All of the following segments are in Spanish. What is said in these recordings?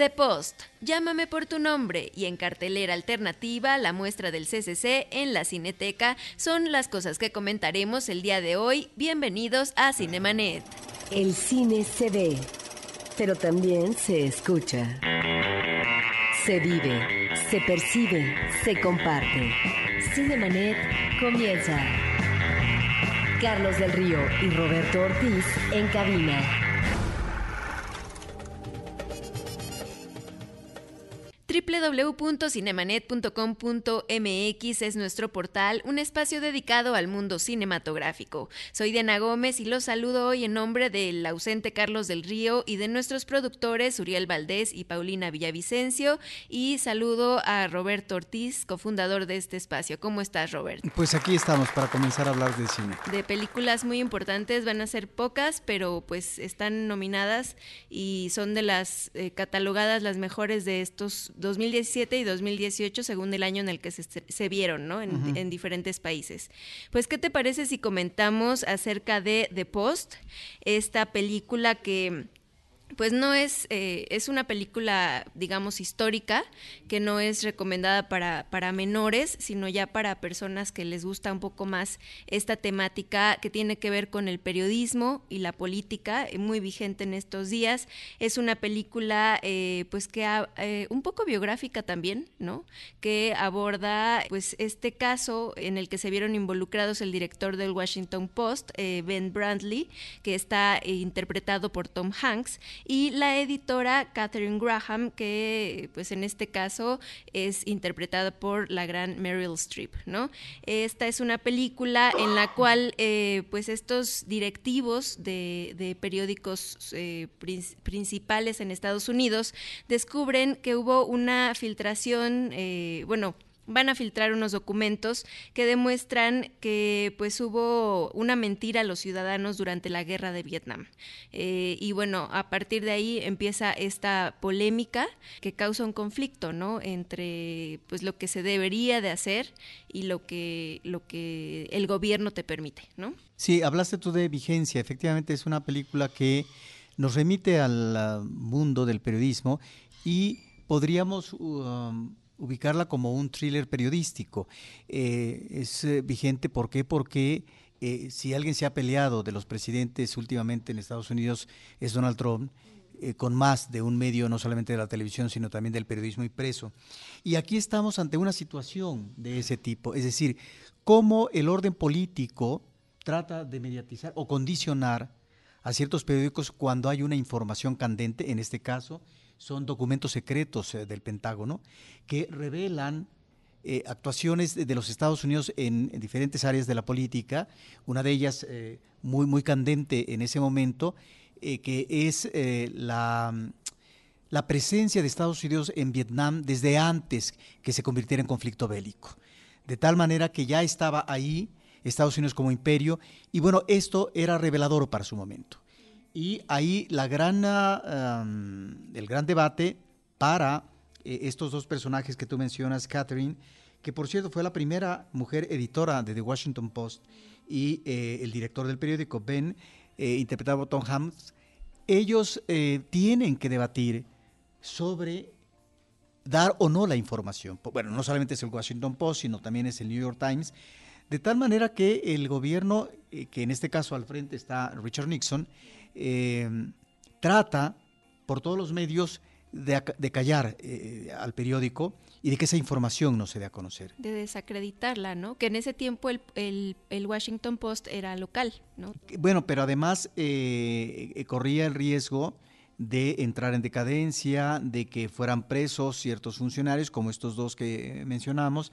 The Post, Llámame por tu nombre y en cartelera alternativa la muestra del CCC en la Cineteca son las cosas que comentaremos el día de hoy. Bienvenidos a Cinemanet. El cine se ve, pero también se escucha. Se vive, se percibe, se comparte. Cinemanet comienza. Carlos del Río y Roberto Ortiz en cabina. www.cinemanet.com.mx es nuestro portal, un espacio dedicado al mundo cinematográfico. Soy Diana Gómez y los saludo hoy en nombre del ausente Carlos del Río y de nuestros productores Uriel Valdés y Paulina Villavicencio y saludo a Roberto Ortiz, cofundador de este espacio. ¿Cómo estás, Robert? Pues aquí estamos para comenzar a hablar de cine. De películas muy importantes, van a ser pocas, pero pues están nominadas y son de las eh, catalogadas las mejores de estos dos 2017 y 2018 según el año en el que se, vieron, ¿no? En, en, diferentes países. Pues, ¿qué te parece si comentamos acerca de The Post, esta película que pues no es, eh, es una película, digamos, histórica, que no es recomendada para, para menores, sino ya para personas que les gusta un poco más esta temática que tiene que ver con el periodismo y la política, eh, muy vigente en estos días. Es una película, eh, pues, que un poco biográfica también, ¿no? Que aborda, pues, este caso en el que se vieron involucrados el director del Washington Post, Ben Brantley, que está interpretado por Tom Hanks, y la editora Catherine Graham, que pues en este caso es interpretada por la gran Meryl Streep, ¿no? Esta es una película en la cual eh, pues estos directivos de, periódicos eh, principales en Estados Unidos descubren que hubo una filtración, eh, bueno, van a filtrar unos documentos que demuestran que pues hubo una mentira a los ciudadanos durante la guerra de Vietnam. Eh, y bueno, a partir de ahí empieza esta polémica que causa un conflicto, ¿no? Entre pues lo que se debería de hacer y lo que, lo que el gobierno te permite, ¿no? Sí, hablaste tú de vigencia. Efectivamente es una película que nos remite al mundo del periodismo y podríamos um, ubicarla como un thriller periodístico. Eh, es eh, vigente, ¿por qué? Porque eh, si alguien se ha peleado de los presidentes últimamente en Estados Unidos es Donald Trump, con más de un medio, no solamente de la televisión, sino también del periodismo impreso. Y aquí estamos ante una situación de ese tipo, es decir, cómo el orden político trata de mediatizar o condicionar a ciertos periódicos cuando hay una información candente, en este caso, son documentos secretos eh, del Pentágono que revelan eh, actuaciones de, los Estados Unidos en, diferentes áreas de la política, una de ellas eh, muy, muy candente en ese momento, que es la, la presencia de Estados Unidos en Vietnam desde antes que se convirtiera en conflicto bélico. De tal manera que ya estaba ahí Estados Unidos como imperio, y bueno, esto era revelador para su momento. Y ahí la gran, el gran debate para eh, estos dos personajes que tú mencionas, Catherine, que por cierto fue la primera mujer editora de The Washington Post, y eh, el director del periódico, Ben, eh, interpretado por Tom Hanks, ellos tienen que debatir sobre dar o no la información. Bueno, no solamente es el Washington Post, sino también es el New York Times, de tal manera que el gobierno, que en este caso al frente está Richard Nixon, Em, trata por todos los medios de, callar eh, al periódico y de que esa información no se dé a conocer. De desacreditarla, ¿no? Que en ese tiempo el, el, Washington Post era local, ¿no? Bueno, pero además eh, eh, corría el riesgo de entrar en decadencia, de que fueran presos ciertos funcionarios, como estos dos que mencionamos,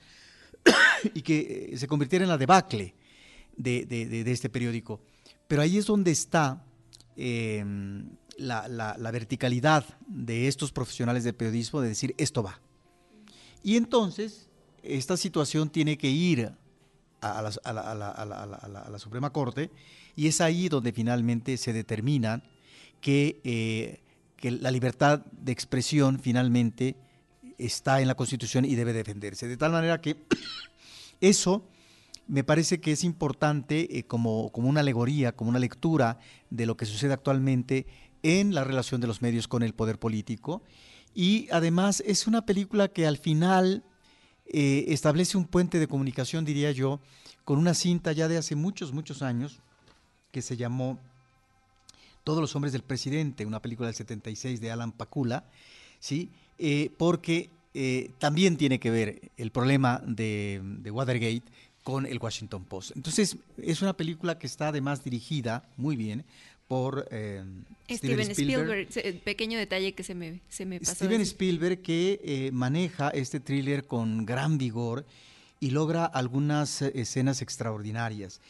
y que se convirtiera en la debacle de, de este periódico. Pero ahí es donde está Em, la, verticalidad de estos profesionales de periodismo de decir esto va. Y entonces esta situación tiene que ir a la, Suprema Corte y es ahí donde finalmente se determina que, eh, que la libertad de expresión finalmente está en la Constitución y debe defenderse. De tal manera que eso me parece que es importante eh, como, como una alegoría, como una lectura de lo que sucede actualmente en la relación de los medios con el poder político Y además es una película que al final eh, establece un puente de comunicación, diría yo, con una cinta ya de hace muchos, muchos años, que se llamó Todos los hombres del presidente, una película del 76 de Alan Pakula, ¿sí? Eh, porque también tiene que ver el problema de, Watergate con el Washington Post. Entonces, es una película que está además dirigida muy bien por eh, Steven, Spielberg. Pequeño detalle que se me, se me pasó. Steven Spielberg que maneja este thriller con gran vigor y logra algunas escenas extraordinarias.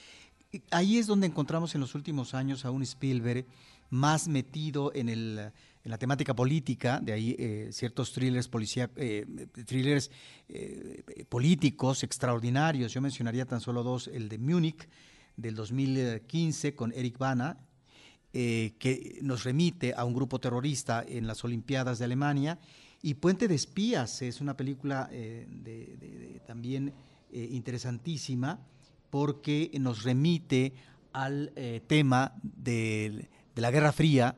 Ahí es donde encontramos en los últimos años a un Spielberg más metido en el en la temática política, de ahí eh, ciertos thrillers, policía, eh, thrillers eh, políticos extraordinarios. Yo mencionaría tan solo dos, el de Múnich del 2015 con Eric Bana, que nos remite a un grupo terrorista en las Olimpiadas de Alemania, y Puente de Espías es una película también interesantísima porque nos remite al tema de la Guerra Fría,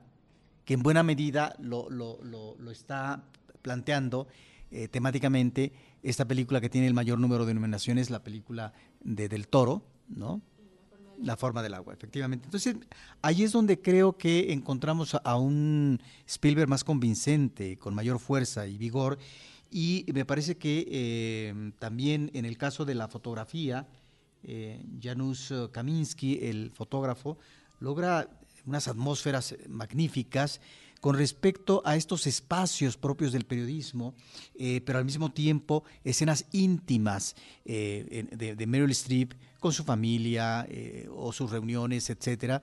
que en buena medida lo, está planteando eh, temáticamente esta película que tiene el mayor número de nominaciones, la película de Del Toro, ¿no? La forma del agua, efectivamente. Entonces, ahí es donde creo que encontramos a, un Spielberg más convincente, con mayor fuerza y vigor. Y me parece que eh, también en el caso de la fotografía, eh, Janusz Kaminski, el fotógrafo, logra unas atmósferas magníficas con respecto a estos espacios propios del periodismo, eh, pero al mismo tiempo escenas íntimas eh, de, Meryl Streep con su familia eh, o sus reuniones, etcétera,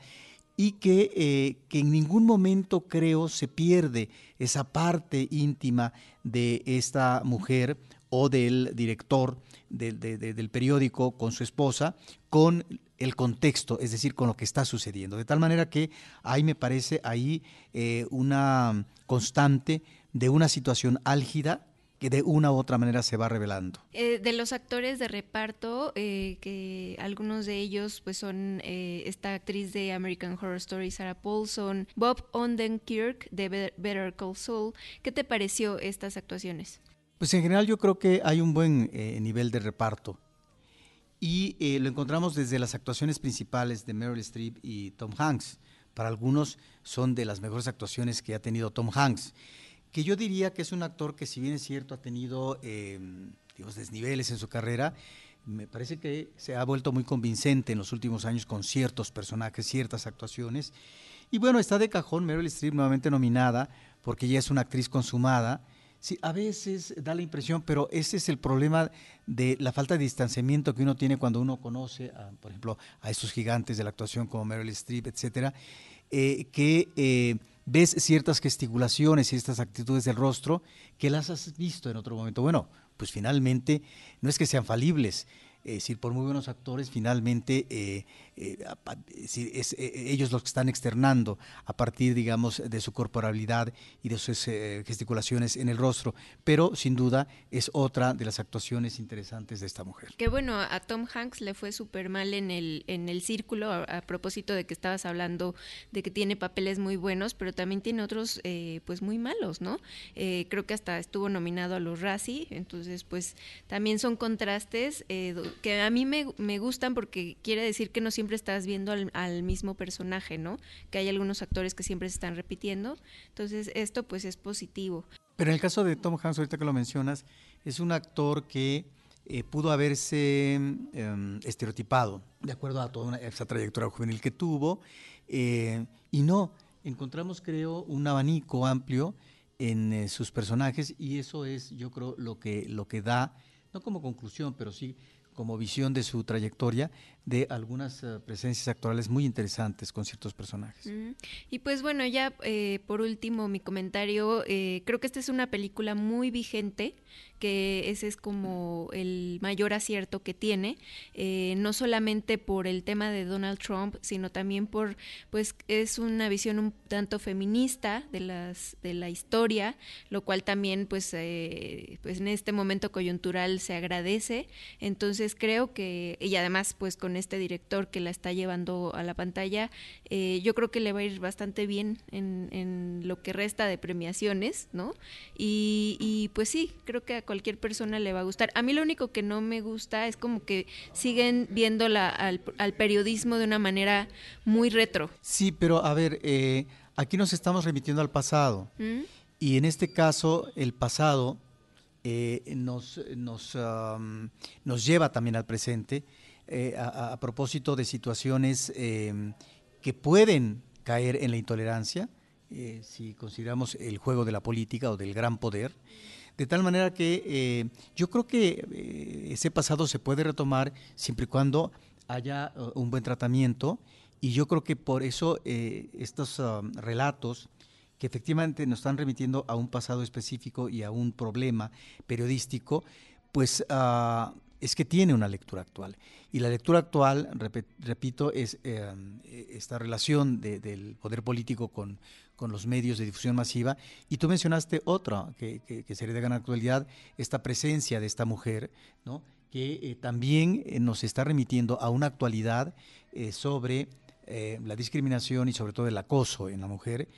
y que, que, en ningún momento creo se pierde esa parte íntima de esta mujer o del director del periódico con su esposa, con el contexto, es decir, con lo que está sucediendo. De tal manera que ahí me parece ahí eh, una constante de una situación álgida que de una u otra manera se va revelando. Eh, de los actores de reparto, eh, que algunos de ellos pues son esta actriz de American Horror Story, Sarah Paulson, Bob Odenkirk de Better Call Saul, ¿qué te pareció estas actuaciones? Pues en general yo creo que hay un buen nivel de reparto y eh, lo encontramos desde las actuaciones principales de Meryl Streep y Tom Hanks. Para algunos son de las mejores actuaciones que ha tenido Tom Hanks, que yo diría que es un actor que si bien es cierto ha tenido eh, desniveles en su carrera, me parece que se ha vuelto muy convincente en los últimos años con ciertos personajes, ciertas actuaciones. Y bueno, está de cajón Meryl Streep nuevamente nominada porque ella es una actriz consumada Sí, a veces da la impresión, pero ese es el problema de la falta de distanciamiento que uno tiene cuando uno conoce, a, por ejemplo, a estos gigantes de la actuación como Meryl Streep, etcétera, eh, que eh, ves ciertas gesticulaciones y estas actitudes del rostro que las has visto en otro momento. Bueno, pues finalmente no es que sean falibles, es decir, por muy buenos actores, finalmente eh, eh, es, eh, ellos los que están externando a partir, digamos, de su corporalidad y de sus gesticulaciones en el rostro. Pero, sin duda, es otra de las actuaciones interesantes de esta mujer. Que bueno, a Tom Hanks le fue súper mal en el, en el círculo, a, propósito de que estabas hablando de que tiene papeles muy buenos, pero también tiene otros, pues, muy malos, ¿no? creo que hasta estuvo nominado a los Razzie, entonces, pues, también son contrastes que a mí me, me, gustan porque quiere decir que no siempre estás viendo al, mismo personaje, ¿no? Que hay algunos actores que siempre se están repitiendo. Entonces, esto pues es positivo. Pero en el caso de Tom Hanks, ahorita que lo mencionas, es un actor que eh, pudo haberse em, estereotipado de acuerdo a toda esa trayectoria juvenil que tuvo. Eh, y no, encontramos, creo, un abanico amplio en eh, sus personajes y eso es, yo creo, lo que, lo que da, no como conclusión, pero sí como visión de su trayectoria de algunas eh, presencias actuales muy interesantes con ciertos personajes. Y pues bueno, ya eh, por último mi comentario, eh, creo que esta es una película muy vigente que ese es como el mayor acierto que tiene, eh, no solamente por el tema de Donald Trump, sino también por, pues es una visión un tanto feminista de, las, de la historia, lo cual también pues, pues en este momento coyuntural se agradece, entonces creo que, y además pues con con este director que la está llevando a la pantalla, eh, yo creo que le va a ir bastante bien en, en lo que resta de premiaciones, ¿no? Y, y, pues sí, creo que a cualquier persona le va a gustar. A mí lo único que no me gusta es como que siguen viendo la, al, al periodismo de una manera muy retro. Sí, pero a ver, eh, aquí nos estamos remitiendo al pasado. ¿Mm? Y en este caso, el pasado eh, nos, nos, um, nos, lleva también al presente eh, a, propósito de situaciones eh, que pueden caer en la intolerancia, eh, si consideramos el juego de la política o del gran poder. De tal manera que eh, yo creo que ese pasado se puede retomar siempre y cuando haya uh, un buen tratamiento y yo creo que por eso estos uh, relatos que efectivamente nos están remitiendo a un pasado específico y a un problema periodístico, pues uh, es que tiene una lectura actual. Y la lectura actual, rep repito, es eh, esta relación de, del poder político con, con, los medios de difusión masiva. Y tú mencionaste otra que, que, sería de gran actualidad, esta presencia de esta mujer, ¿no? que eh, también eh, nos está remitiendo a una actualidad sobre la discriminación y sobre todo el acoso en la mujer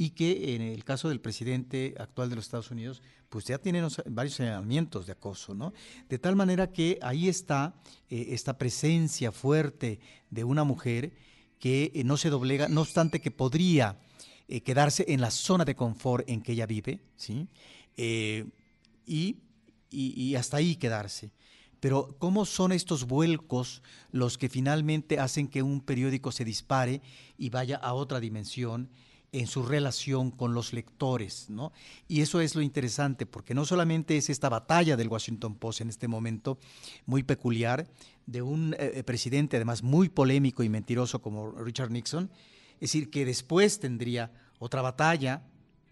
y que en el caso del presidente actual de los Estados Unidos, pues ya tiene varios señalamientos de acoso, ¿no? De tal manera que ahí está eh, esta presencia fuerte de una mujer que eh, no se doblega, no obstante que podría eh, quedarse en la zona de confort en que ella vive, ¿sí? Y, y hasta ahí quedarse. Pero ¿cómo son estos vuelcos los que finalmente hacen que un periódico se dispare y vaya a otra dimensión? En su relación con los lectores, ¿no? Y eso es lo interesante, porque no solamente es esta batalla del Washington Post en este momento muy peculiar, de un eh, presidente además muy polémico y mentiroso como Richard Nixon, es decir, que después tendría otra batalla,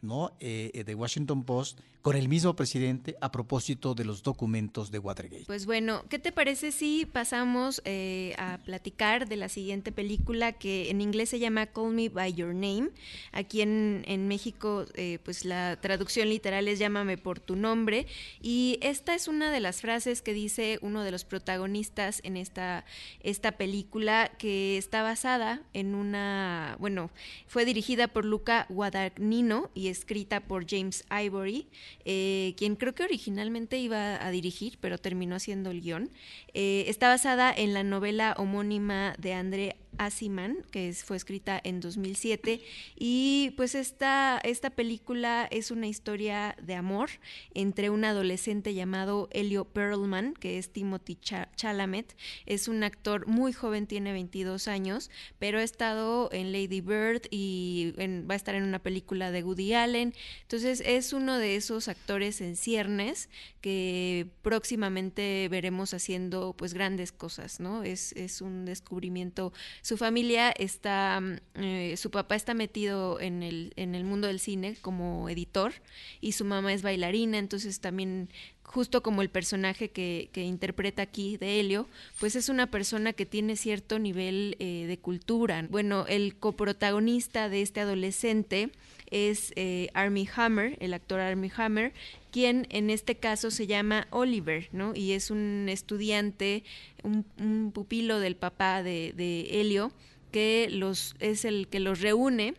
¿no? Eh, de Washington Post con el mismo presidente a propósito de los documentos de Watergate. Pues bueno, ¿qué te parece si pasamos eh, a platicar de la siguiente película que en inglés se llama Call Me By Your Name? Aquí en, en México, eh, pues la traducción literal es Llámame por tu nombre. Y esta es una de las frases que dice uno de los protagonistas en esta, esta película que está basada en una, bueno, fue dirigida por Luca Guadagnino y escrita por James Ivory eh, quien creo que originalmente iba a dirigir, pero terminó haciendo el guion. Eh, está basada en la novela homónima de André Asiman, que fue escrita en 2007. Y pues esta, esta película es una historia de amor entre un adolescente llamado Elio Perlman, que es Timothy Ch Chalamet. Es un actor muy joven, tiene 22 años, pero ha estado en Lady Bird y va a estar en una película de Woody Allen. Entonces es uno de esos actores en ciernes que próximamente veremos haciendo pues grandes cosas, ¿no? Es, es un descubrimiento su familia está, eh, su papá está metido en el, en el mundo del cine como editor y su mamá es bailarina, entonces también justo como el personaje que, que, interpreta aquí de Helio, pues es una persona que tiene cierto nivel eh, de cultura. Bueno, el coprotagonista de este adolescente es eh, Armie Hammer, el actor Armie Hammer, quien en este caso se llama Oliver, ¿no? Y es un estudiante, un, un pupilo del papá de, de Helio, que los, es el que los reúne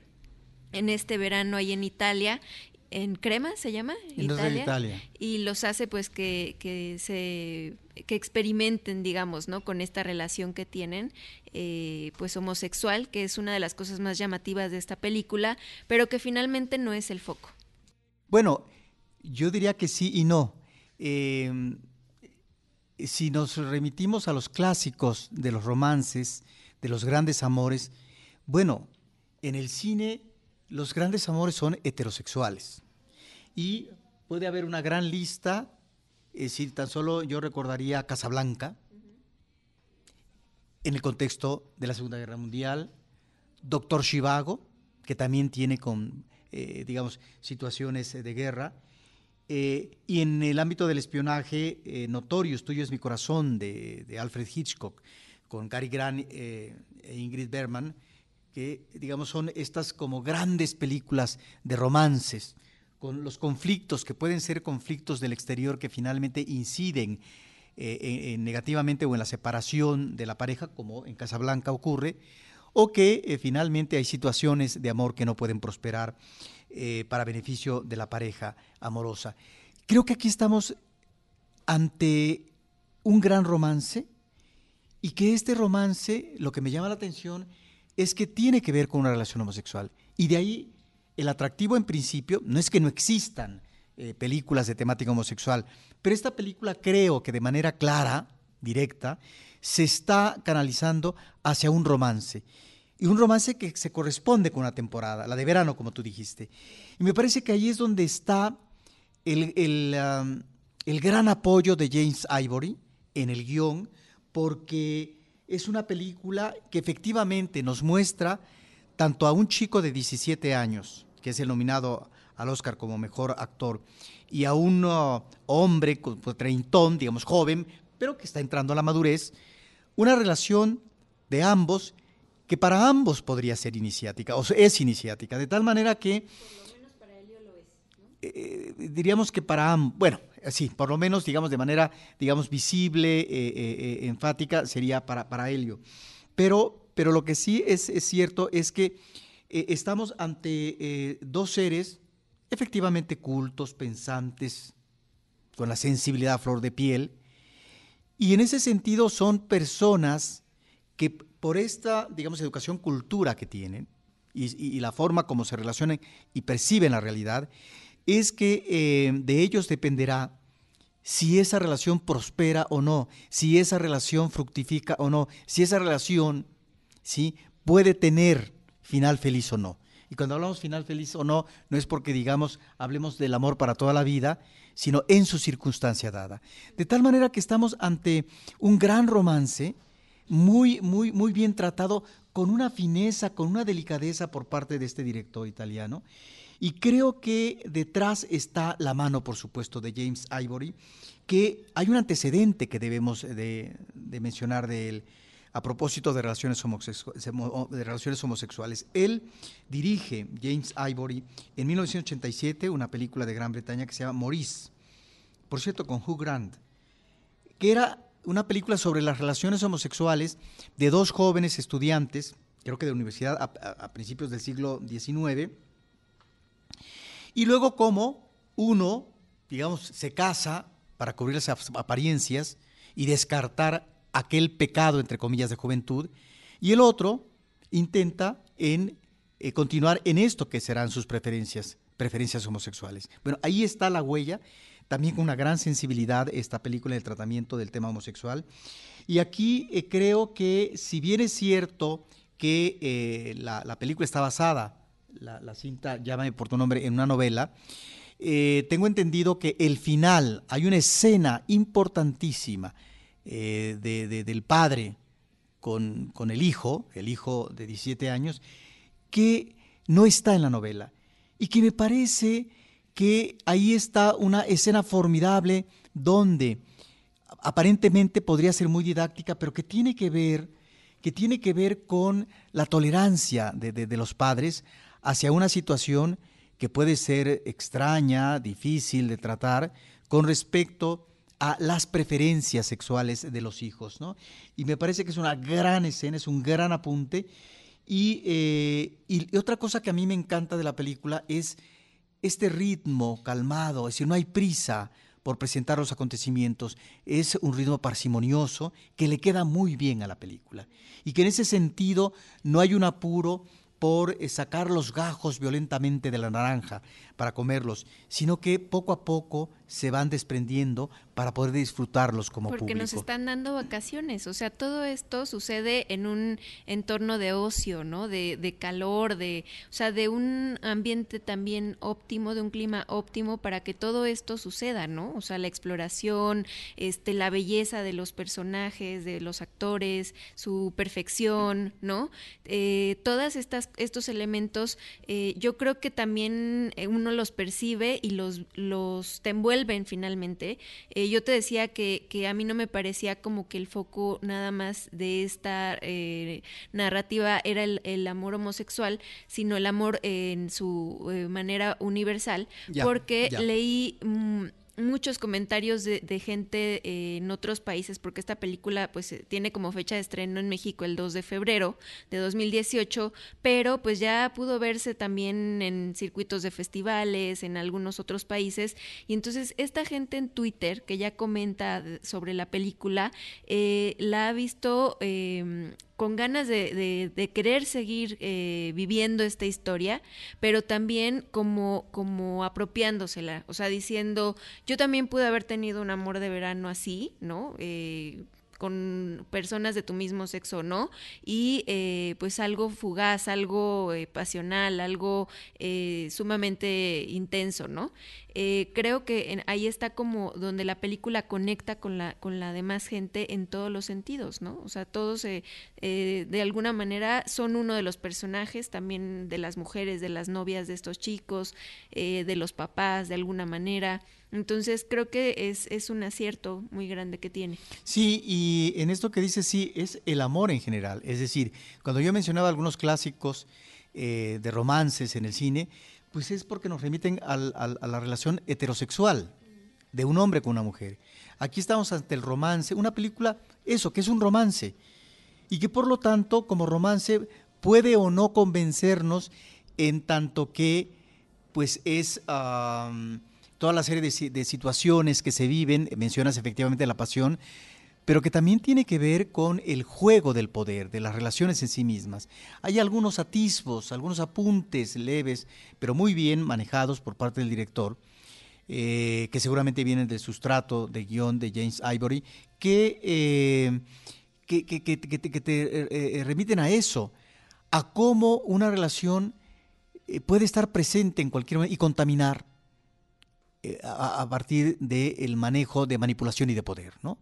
en este verano ahí en Italia en Crema se llama Italia, Italia, y los hace pues que, que se que experimenten digamos no con esta relación que tienen eh, pues homosexual que es una de las cosas más llamativas de esta película pero que finalmente no es el foco. Bueno yo diría que sí y no. Eh, si nos remitimos a los clásicos de los romances de los grandes amores bueno en el cine los grandes amores son heterosexuales. Y puede haber una gran lista, es decir, tan solo yo recordaría Casablanca, en el contexto de la Segunda Guerra Mundial, Doctor Chivago, que también tiene con, eh, digamos, situaciones de guerra, eh, y en el ámbito del espionaje, eh, Notorious, Tuyo es mi corazón, de, Alfred Hitchcock, con Cary Grant e Ingrid Bergman, que digamos son estas como grandes películas de romances, con los conflictos que pueden ser conflictos del exterior que finalmente inciden negativamente o en la separación de la pareja, como en Casablanca ocurre, o que finalmente hay situaciones de amor que no pueden prosperar para beneficio de la pareja amorosa. Creo que aquí estamos ante un gran romance y que este romance, lo que me llama la atención, es que tiene que ver con una relación homosexual. Y de ahí el atractivo en principio, no es que no existan eh, películas de temática homosexual, pero esta película creo que de manera clara, directa, se está canalizando hacia un romance. Y un romance que se corresponde con una temporada, la de verano, como tú dijiste. Y me parece que ahí es donde está el, el gran apoyo de James Ivory en el guion, porque es una película que efectivamente nos muestra tanto a un chico de 17 años, que es el nominado al Oscar como mejor actor, y a un uh, hombre pues, treintón, digamos joven, pero que está entrando a la madurez, una relación de ambos que para ambos podría ser iniciática, o es iniciática, de tal manera que... Por lo menos para él lo es. Eh, diríamos que para ambos, bueno, sí, por lo menos, digamos, de manera, digamos, visible, eh, eh, eh, enfática, sería para, para Helio. Pero, pero lo que sí es, cierto es que estamos ante dos seres efectivamente cultos, pensantes, con la sensibilidad a flor de piel, y en ese sentido son personas que por esta, digamos, educación cultura que tienen y la forma como se relacionan y perciben la realidad, es que eh, de ellos dependerá si esa relación prospera o no, si esa relación fructifica o no, si esa relación ¿sí? puede tener final feliz o no. Y cuando hablamos final feliz o no, no es porque digamos, hablemos del amor para toda la vida, sino en su circunstancia dada. De tal manera que estamos ante un gran romance, muy, muy, muy bien tratado, con una fineza, con una delicadeza por parte de este director italiano. Y creo que detrás está la mano, por supuesto, de James Ivory, que hay un antecedente que debemos de, mencionar de él a propósito de relaciones, de homosexuales. Él dirige, James Ivory, en 1987 una película de Gran Bretaña que se llama Maurice, por cierto, con Hugh Grant, que era una película sobre las relaciones homosexuales de dos jóvenes estudiantes, creo que de universidad a, a principios del siglo XIX, y luego cómo uno, digamos, se casa para cubrir las apariencias y descartar aquel pecado, entre comillas, de juventud, y el otro intenta en eh, continuar en esto que serán sus preferencias, preferencias homosexuales. Bueno, ahí está la huella, también con una gran sensibilidad esta película en el tratamiento del tema homosexual. Y aquí eh, creo que si bien es cierto que eh, la película está basada la, cinta Llámame por tu nombre en una novela, eh, tengo entendido que el final, hay una escena importantísima eh, del padre con, con, el hijo, el hijo de 17 años, que no está en la novela. Y que me parece que ahí está una escena formidable donde aparentemente podría ser muy didáctica, pero que tiene que ver, que tiene que ver con la tolerancia de, de los padres hacia una situación que puede ser extraña, difícil de tratar con respecto a las preferencias sexuales de los hijos. ¿no? Y me parece que es una gran escena, es un gran apunte. Y, eh, y, otra cosa que a mí me encanta de la película es este ritmo calmado, es decir, no hay prisa por presentar los acontecimientos, es un ritmo parsimonioso que le queda muy bien a la película. Y que en ese sentido no hay un apuro por eh, sacar los gajos violentamente de la naranja para comerlos, sino que poco a poco se van desprendiendo para poder disfrutarlos como Porque público. nos están dando vacaciones, o sea, todo esto sucede en un entorno de ocio, ¿no? De, de calor, de, o sea, de un ambiente también óptimo, de un clima óptimo para que todo esto suceda, ¿no? O sea, la exploración, este, la belleza de los personajes, de los actores, su perfección, ¿no? Eh, todas estas estos elementos, eh, yo creo que también eh, uno los percibe y los los te envuelven finalmente. Eh, yo te decía que, que, a mí no me parecía como que el foco nada más de esta eh, narrativa era el, amor homosexual, sino el amor en su eh, manera universal, porque leí... Mm, muchos comentarios de, gente eh, en otros países, porque esta película pues eh, tiene como fecha de estreno en México el 2 de febrero de 2018, pero pues ya pudo verse también en circuitos de festivales, en algunos otros países, y entonces esta gente en Twitter que ya comenta sobre la película, eh, la ha visto em, con ganas de, de, querer seguir eh, viviendo esta historia, pero también como, como apropiándosela, o sea, diciendo, yo también pude haber tenido un amor de verano así, ¿no? Eh, con personas de tu mismo sexo no, y eh, pues algo fugaz, algo eh, pasional, algo eh, sumamente intenso, ¿no? creo que ahí está como donde la película conecta con la, con la demás gente en todos los sentidos, ¿no? O sea, todos de alguna manera son uno de los personajes, también de las mujeres, de las novias de estos chicos, de los papás, de alguna manera. Entonces creo que es, es un acierto muy grande que tiene. Sí, y en esto que dice sí, es el amor en general. Es decir, cuando yo mencionaba algunos clásicos eh, de romances en el cine, pues es porque nos remiten a la relación heterosexual de un hombre con una mujer. Aquí estamos ante el romance, una película, eso, que es un romance, y que por lo tanto, como romance, puede o no convencernos en tanto que, pues es toda la serie de, situaciones que se viven, mencionas efectivamente la pasión, pero que también tiene que ver con el juego del poder, de las relaciones en sí mismas. Hay algunos atisbos, algunos apuntes leves, pero muy bien manejados por parte del director, eh, que seguramente vienen del sustrato de guion de James Ivory, que, eh, que, te eh, remiten a eso, a cómo una relación puede estar presente en cualquier momento y contaminar eh, a, partir del manejo de manipulación y de poder, ¿no?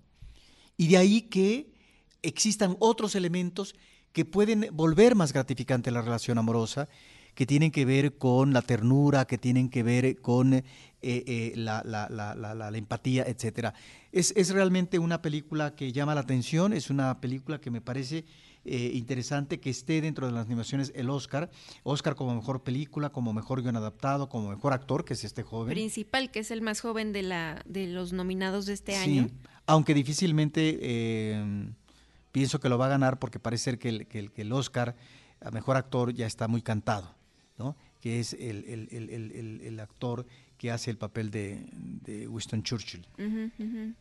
Y de ahí que existan otros elementos que pueden volver más gratificante la relación amorosa, que tienen que ver con la ternura, que tienen que ver con eh, eh, la, la, empatía, etc. Es, es realmente una película que llama la atención, es una película que me parece eh, interesante que esté dentro de las animaciones el Oscar. Oscar como mejor película, como mejor guion adaptado, como mejor actor, que es este joven. Principal, que es el más joven de, la, de los nominados de este año. Aunque difícilmente eh, pienso que lo va a ganar porque parece ser que el, que el, Oscar a mejor actor ya está muy cantado, ¿no? que es el, el actor que hace el papel de, Winston Churchill.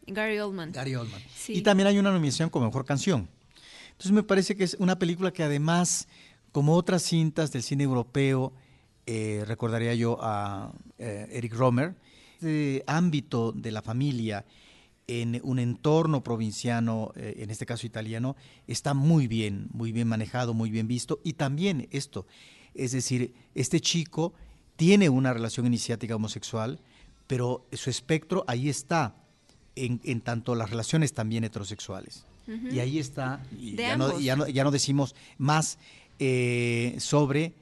Gary Oldman. Gary Oldman. Y también hay una nominación como mejor canción. Entonces me parece que es una película que además, como otras cintas del cine europeo, eh, recordaría yo a eh, Eric Romer, este ámbito de la familia en un entorno provinciano, eh, en este caso italiano, está muy bien, muy bien manejado, muy bien visto. Y también esto, es decir, este chico tiene una relación iniciática homosexual, pero su espectro ahí está, en, en tanto las relaciones también heterosexuales. Y ahí está, y ya no, ya, no, decimos más eh, sobre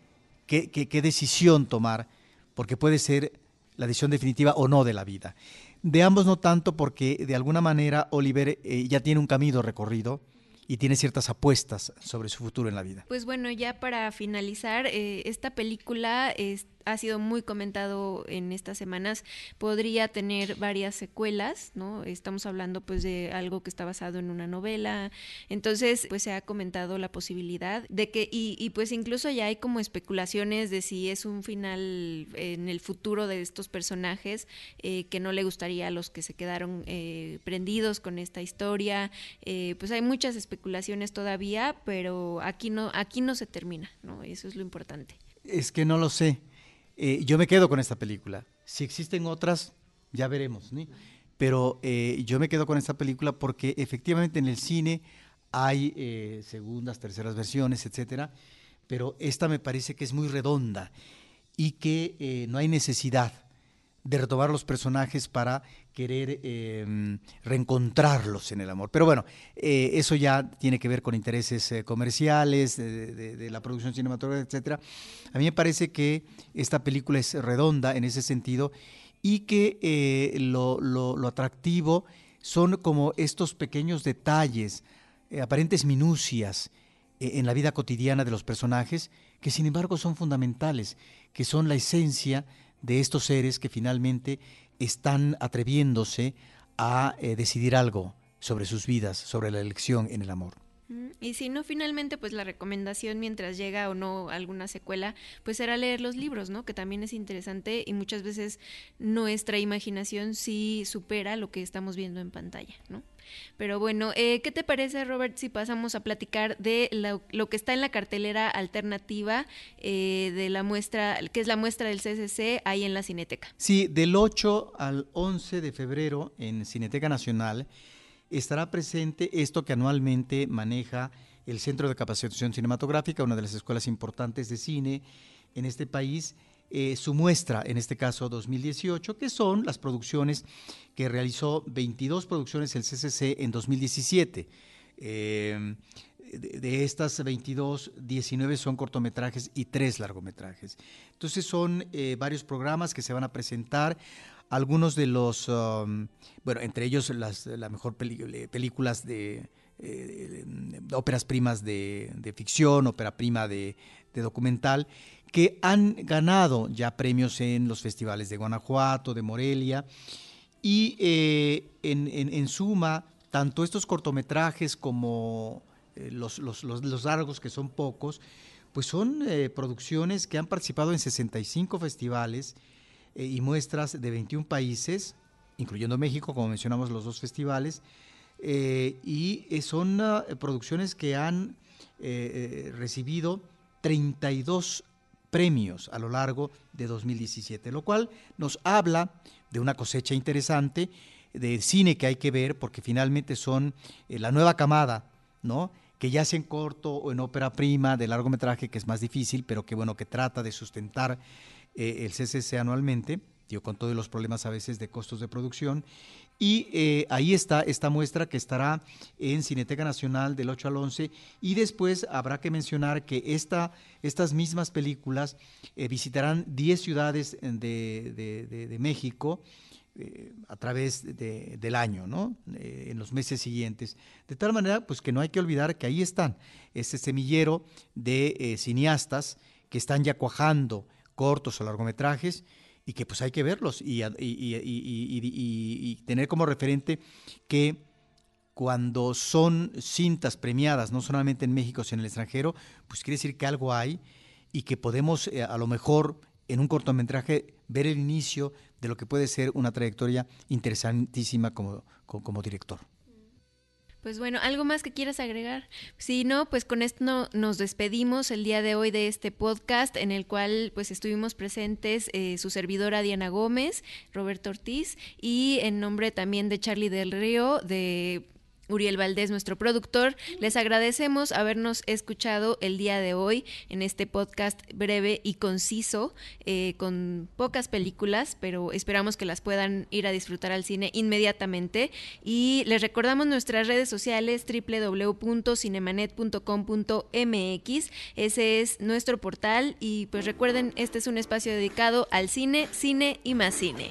qué, qué, decisión tomar, porque puede ser la decisión definitiva o no de la vida. De ambos no tanto porque de alguna manera Oliver eh, ya tiene un camino recorrido y tiene ciertas apuestas sobre su futuro en la vida. Pues bueno, ya para finalizar, eh, esta película es, ha sido muy comentado en estas semanas, podría tener varias secuelas, ¿no? Estamos hablando pues de algo que está basado en una novela, entonces pues se ha comentado la posibilidad de que, y, pues incluso ya hay como especulaciones de si es un final en el futuro de estos personajes eh, que no le gustaría a los que se quedaron eh, prendidos con esta historia, eh, pues hay muchas especulaciones todavía, pero aquí no, aquí no se termina, ¿no? Eso es lo importante. Es que no lo sé. Eh, yo me quedo con esta película. Si existen otras, ya veremos. Pero eh, yo me quedo con esta película porque efectivamente en el cine hay eh, segundas, terceras versiones, etcétera. Pero esta me parece que es muy redonda y que no hay necesidad de retomar los personajes para querer em, reencontrarlos en el amor. Pero bueno, eh, eso ya tiene que ver con intereses eh, comerciales, de, la producción cinematográfica, etcétera. A mí me parece que esta película es redonda en ese sentido y que eh, lo, lo, atractivo son como estos pequeños detalles, aparentes minucias en la vida cotidiana de los personajes, que sin embargo son fundamentales, que son la esencia de estos seres que finalmente están atreviéndose a eh, decidir algo sobre sus vidas, sobre la elección en el amor. Y si no, finalmente, pues la recomendación mientras llega o no alguna secuela, pues será leer los libros, ¿no? Que también es interesante y muchas veces nuestra imaginación sí supera lo que estamos viendo en pantalla, ¿no? Pero bueno, eh, ¿qué te parece, Robert, si pasamos a platicar de lo, que está en la cartelera alternativa eh, de la muestra, que es la muestra del CCC ahí en la Cineteca? Sí, del 8 al 11 de febrero en Cineteca Nacional estará presente esto que anualmente maneja el Centro de Capacitación Cinematográfica, una de las escuelas importantes de cine en este país, eh, su muestra, en este caso 2018, que son las producciones que realizó 22 producciones el CCC en 2017. Eh, de, estas 22, 19 son cortometrajes y 3 largometrajes. Entonces son eh, varios programas que se van a presentar algunos de los, um, bueno, entre ellos las la mejor películas de, eh, óperas primas de, ficción, ópera prima de, documental, que han ganado ya premios en los festivales de Guanajuato, de Morelia, y eh, en, suma, tanto estos cortometrajes como eh, los, largos, que son pocos, pues son producciones que han participado en 65 festivales, eh, y muestras de 21 países, incluyendo México, como mencionamos los dos festivales, eh, y eh, son producciones que han recibido 32 premios a lo largo de 2017, lo cual nos habla de una cosecha interesante de cine que hay que ver porque finalmente son la nueva camada, ¿no? que ya sea en corto o en ópera prima, de largometraje, que es más difícil, pero que bueno, que trata de sustentar eh, el CCC anualmente, con todos los problemas a veces de costos de producción. Y eh, ahí está esta muestra que estará en Cineteca Nacional del 8 al 11. Y después habrá que mencionar que esta, estas mismas películas eh, visitarán 10 ciudades de, México. a través del año, ¿no? en los meses siguientes. De tal manera, pues que no hay que olvidar que ahí están, ese semillero de cineastas que están ya cuajando cortos o largometrajes y que pues hay que verlos y, tener como referente que cuando son cintas premiadas, no solamente en México, sino en el extranjero, pues quiere decir que algo hay y que podemos eh, a lo mejor en un cortometraje ver el inicio de lo que puede ser una trayectoria interesantísima como, como director. Pues bueno, ¿algo más que quieras agregar? Si no, pues con esto nos despedimos el día de hoy de este podcast en el cual pues estuvimos presentes eh, su servidora Diana Gómez, Roberto Ortiz y en nombre también de Charlie del Río de Uriel Valdés, nuestro productor. Les agradecemos habernos escuchado el día de hoy en este podcast breve y conciso, eh, con pocas películas, pero esperamos que las puedan ir a disfrutar al cine inmediatamente. Y les recordamos nuestras redes sociales www.cinemanet.com.mx. Ese es nuestro portal y pues recuerden, este es un espacio dedicado al cine, cine y más cine.